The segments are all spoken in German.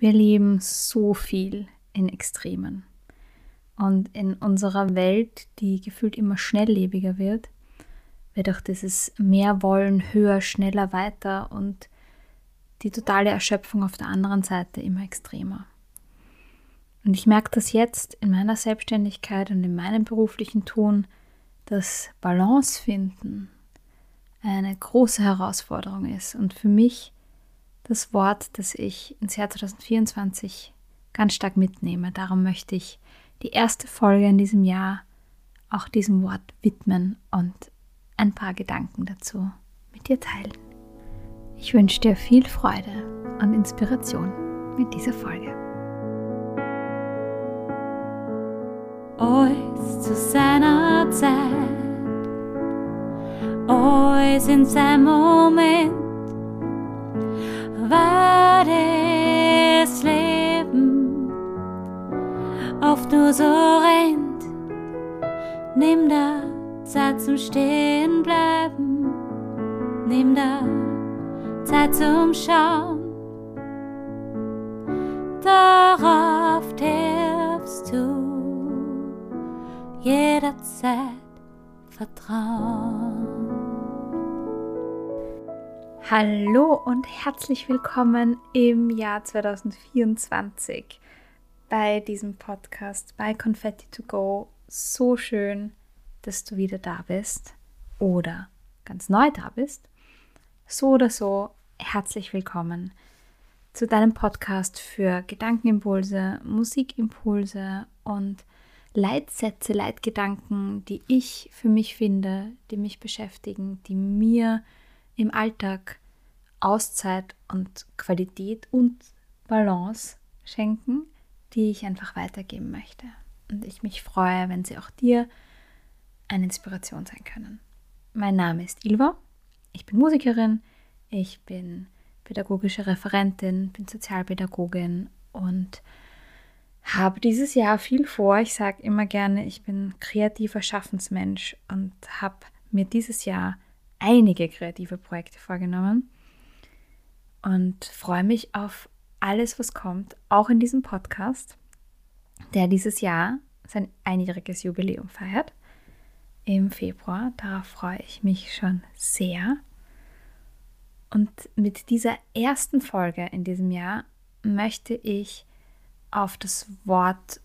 Wir leben so viel in Extremen. Und in unserer Welt, die gefühlt immer schnelllebiger wird, wird auch dieses mehr wollen, höher, schneller, weiter und die totale Erschöpfung auf der anderen Seite immer extremer. Und ich merke das jetzt in meiner Selbstständigkeit und in meinem beruflichen Tun, dass Balance finden eine große Herausforderung ist. Und für mich das Wort, das ich ins Jahr 2024 ganz stark mitnehme. Darum möchte ich die erste Folge in diesem Jahr auch diesem Wort widmen und ein paar Gedanken dazu mit dir teilen. Ich wünsche dir viel Freude und Inspiration mit dieser Folge. Alles zu seiner Zeit, alles in seinem Moment oft nur so rennt. Nimm da Zeit zum Stehen bleiben, nimm da Zeit zum Schauen. Darauf darfst du jederzeit vertrauen. Hallo und herzlich willkommen im Jahr 2024 bei diesem Podcast bei Confetti to Go. So schön, dass du wieder da bist oder ganz neu da bist. So oder so, herzlich willkommen zu deinem Podcast für Gedankenimpulse, Musikimpulse und Leitsätze, Leitgedanken, die ich für mich finde, die mich beschäftigen, die mir im Alltag Auszeit und Qualität und Balance schenken, die ich einfach weitergeben möchte. Und ich mich freue, wenn sie auch dir eine Inspiration sein können. Mein Name ist Ilva, ich bin Musikerin, ich bin pädagogische Referentin, bin Sozialpädagogin und habe dieses Jahr viel vor. Ich sage immer gerne, ich bin kreativer Schaffensmensch und habe mir dieses Jahr einige kreative Projekte vorgenommen und freue mich auf alles, was kommt, auch in diesem Podcast, der dieses Jahr sein einjähriges Jubiläum feiert im Februar. Darauf freue ich mich schon sehr. Und mit dieser ersten Folge in diesem Jahr möchte ich auf das Wort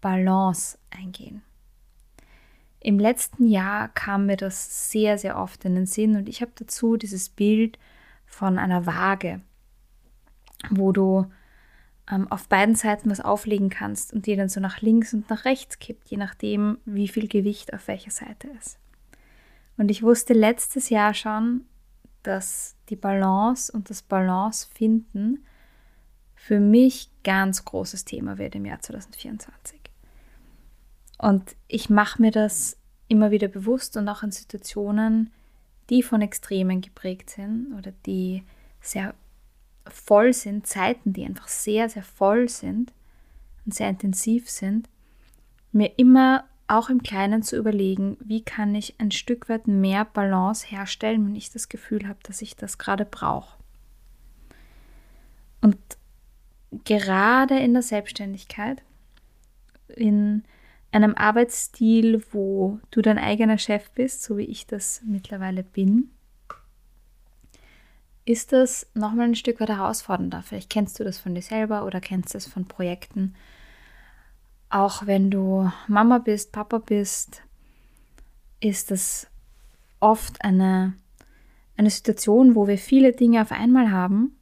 Balance eingehen. Im letzten Jahr kam mir das sehr, sehr oft in den Sinn und ich habe dazu dieses Bild von einer Waage, wo du ähm, auf beiden Seiten was auflegen kannst und die dann so nach links und nach rechts kippt, je nachdem, wie viel Gewicht auf welcher Seite ist. Und ich wusste letztes Jahr schon, dass die Balance und das Balance finden für mich ganz großes Thema wird im Jahr 2024. Und ich mache mir das immer wieder bewusst und auch in Situationen, die von Extremen geprägt sind oder die sehr voll sind, Zeiten, die einfach sehr, sehr voll sind und sehr intensiv sind, mir immer auch im Kleinen zu überlegen, wie kann ich ein Stück weit mehr Balance herstellen, wenn ich das Gefühl habe, dass ich das gerade brauche. Und gerade in der Selbstständigkeit, in einem Arbeitsstil, wo du dein eigener Chef bist, so wie ich das mittlerweile bin, ist das nochmal ein Stück weit herausfordernder. Vielleicht kennst du das von dir selber oder kennst es von Projekten. Auch wenn du Mama bist, Papa bist, ist das oft eine, eine Situation, wo wir viele Dinge auf einmal haben,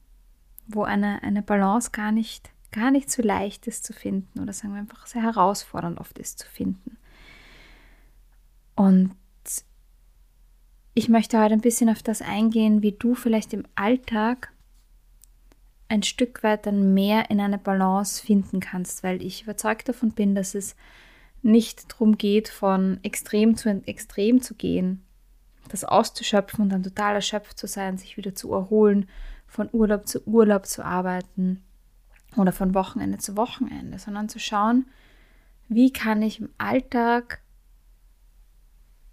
wo eine, eine Balance gar nicht gar nicht so leicht ist zu finden oder sagen wir einfach sehr herausfordernd oft ist zu finden. Und ich möchte heute ein bisschen auf das eingehen, wie du vielleicht im Alltag ein Stück weit dann mehr in eine Balance finden kannst, weil ich überzeugt davon bin, dass es nicht darum geht, von extrem zu extrem zu gehen, das auszuschöpfen und dann total erschöpft zu sein, sich wieder zu erholen, von Urlaub zu Urlaub zu arbeiten, oder von Wochenende zu Wochenende, sondern zu schauen, wie kann ich im Alltag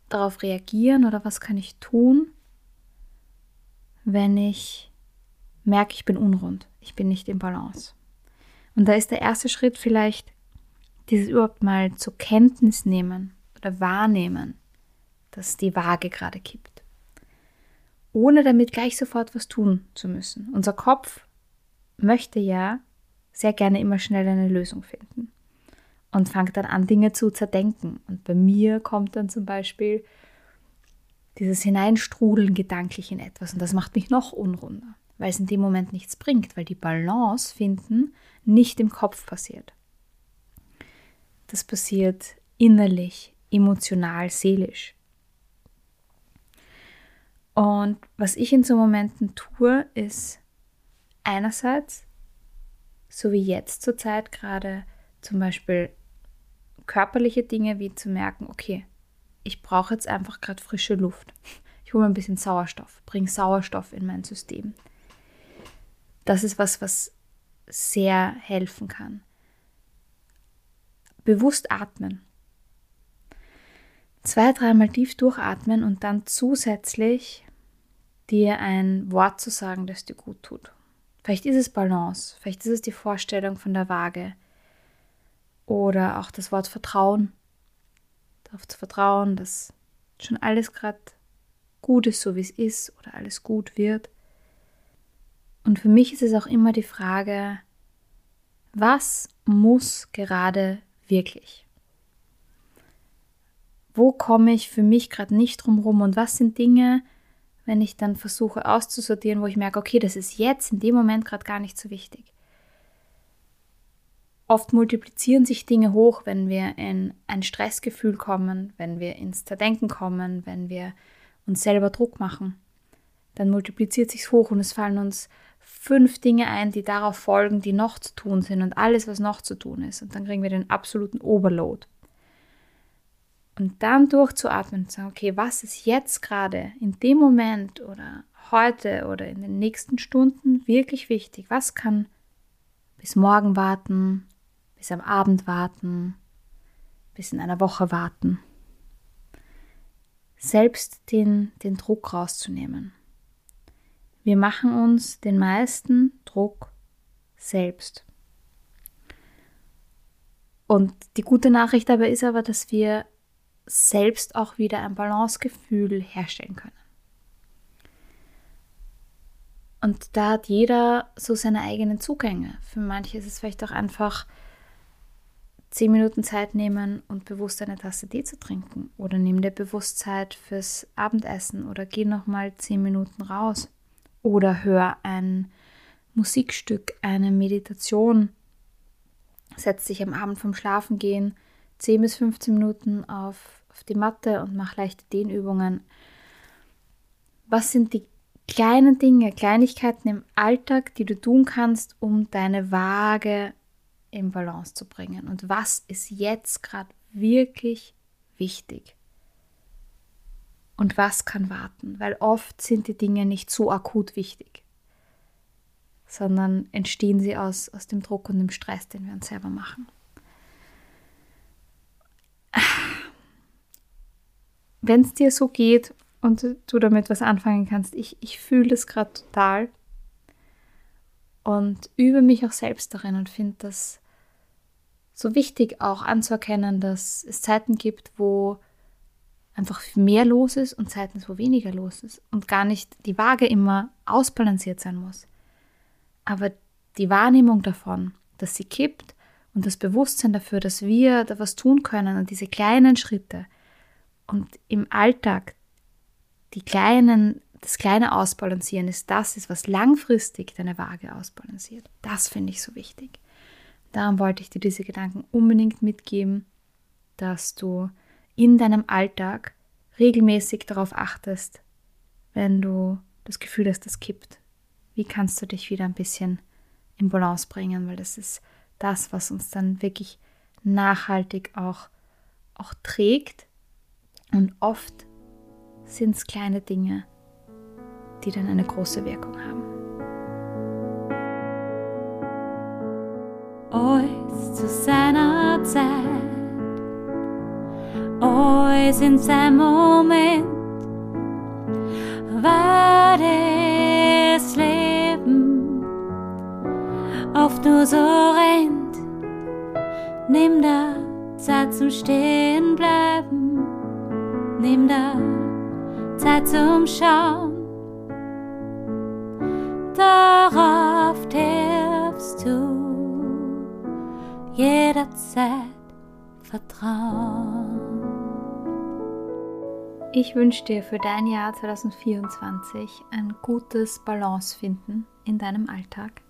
darauf reagieren oder was kann ich tun, wenn ich merke, ich bin unrund. ich bin nicht im Balance. Und da ist der erste Schritt vielleicht dieses überhaupt mal zur Kenntnis nehmen oder wahrnehmen, dass die Waage gerade kippt. Ohne damit gleich sofort was tun zu müssen. Unser Kopf möchte ja sehr gerne immer schnell eine Lösung finden und fängt dann an, Dinge zu zerdenken. Und bei mir kommt dann zum Beispiel dieses Hineinstrudeln gedanklich in etwas und das macht mich noch unrunder, weil es in dem Moment nichts bringt, weil die Balance finden nicht im Kopf passiert. Das passiert innerlich, emotional, seelisch. Und was ich in so Momenten tue, ist einerseits, so wie jetzt zur Zeit gerade, zum Beispiel körperliche Dinge wie zu merken, okay, ich brauche jetzt einfach gerade frische Luft. Ich hole mir ein bisschen Sauerstoff, bringe Sauerstoff in mein System. Das ist was, was sehr helfen kann. Bewusst atmen. Zwei, dreimal tief durchatmen und dann zusätzlich dir ein Wort zu sagen, das dir gut tut. Vielleicht ist es Balance, vielleicht ist es die Vorstellung von der Waage oder auch das Wort Vertrauen. Darauf zu vertrauen, dass schon alles gerade gut ist, so wie es ist oder alles gut wird. Und für mich ist es auch immer die Frage, was muss gerade wirklich? Wo komme ich für mich gerade nicht drum rum und was sind Dinge, wenn ich dann versuche auszusortieren, wo ich merke, okay, das ist jetzt in dem Moment gerade gar nicht so wichtig. Oft multiplizieren sich Dinge hoch, wenn wir in ein Stressgefühl kommen, wenn wir ins Zerdenken kommen, wenn wir uns selber Druck machen. Dann multipliziert sich hoch und es fallen uns fünf Dinge ein, die darauf folgen, die noch zu tun sind und alles, was noch zu tun ist. Und dann kriegen wir den absoluten Overload. Und dann durchzuatmen und zu sagen, okay, was ist jetzt gerade in dem Moment oder heute oder in den nächsten Stunden wirklich wichtig? Was kann bis morgen warten? Bis am Abend warten, bis in einer Woche warten. Selbst den, den Druck rauszunehmen. Wir machen uns den meisten Druck selbst. Und die gute Nachricht dabei ist aber, dass wir selbst auch wieder ein Balancegefühl herstellen können. Und da hat jeder so seine eigenen Zugänge. Für manche ist es vielleicht auch einfach zehn Minuten Zeit nehmen und bewusst eine Tasse Tee zu trinken oder nimm dir bewusst Zeit fürs Abendessen oder geh noch mal zehn Minuten raus oder hör ein Musikstück, eine Meditation. Setz dich am Abend vom Schlafengehen 10 bis 15 Minuten auf, auf die Matte und mach leichte Dehnübungen. Was sind die kleinen Dinge, Kleinigkeiten im Alltag, die du tun kannst, um deine Waage in Balance zu bringen? Und was ist jetzt gerade wirklich wichtig? Und was kann warten, weil oft sind die Dinge nicht so akut wichtig, sondern entstehen sie aus, aus dem Druck und dem Stress, den wir uns selber machen. Wenn es dir so geht und du damit was anfangen kannst, ich, ich fühle es gerade total und übe mich auch selbst darin und finde das so wichtig auch anzuerkennen, dass es Zeiten gibt, wo einfach mehr los ist und Zeiten, wo weniger los ist und gar nicht die Waage immer ausbalanciert sein muss. Aber die Wahrnehmung davon, dass sie kippt und das Bewusstsein dafür, dass wir da was tun können und diese kleinen Schritte und im Alltag die kleinen, das kleine Ausbalancieren ist das ist, was langfristig deine Waage ausbalanciert. Das finde ich so wichtig. Darum wollte ich dir diese Gedanken unbedingt mitgeben, dass du in deinem Alltag regelmäßig darauf achtest, wenn du das Gefühl hast, das kippt. Wie kannst du dich wieder ein bisschen in Balance bringen, weil das ist das, was uns dann wirklich nachhaltig auch, auch trägt. Und oft sind es kleine Dinge, die dann eine große Wirkung haben. Ois zu seiner Zeit, Ois in seinem Moment war das Leben oft nur so rennt. Nimm da Zeit zum Stehen bleiben. Nimm da Zeit zum Schauen. Darauf darfst du jederzeit vertrauen. Ich wünsche dir für dein Jahr 2024 ein gutes Balance finden in deinem Alltag.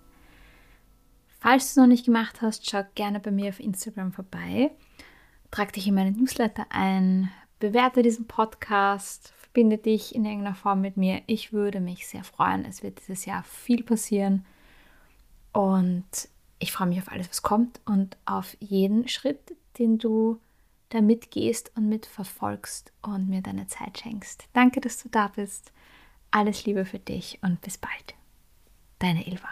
Falls du es noch nicht gemacht hast, schau gerne bei mir auf Instagram vorbei. Trag dich in meine Newsletter ein, bewerte diesen Podcast, verbinde dich in irgendeiner Form mit mir. Ich würde mich sehr freuen. Es wird dieses Jahr viel passieren und ich freue mich auf alles, was kommt und auf jeden Schritt, den du da mitgehst und mitverfolgst und mir deine Zeit schenkst. Danke, dass du da bist. Alles Liebe für dich und bis bald. Deine Ilva.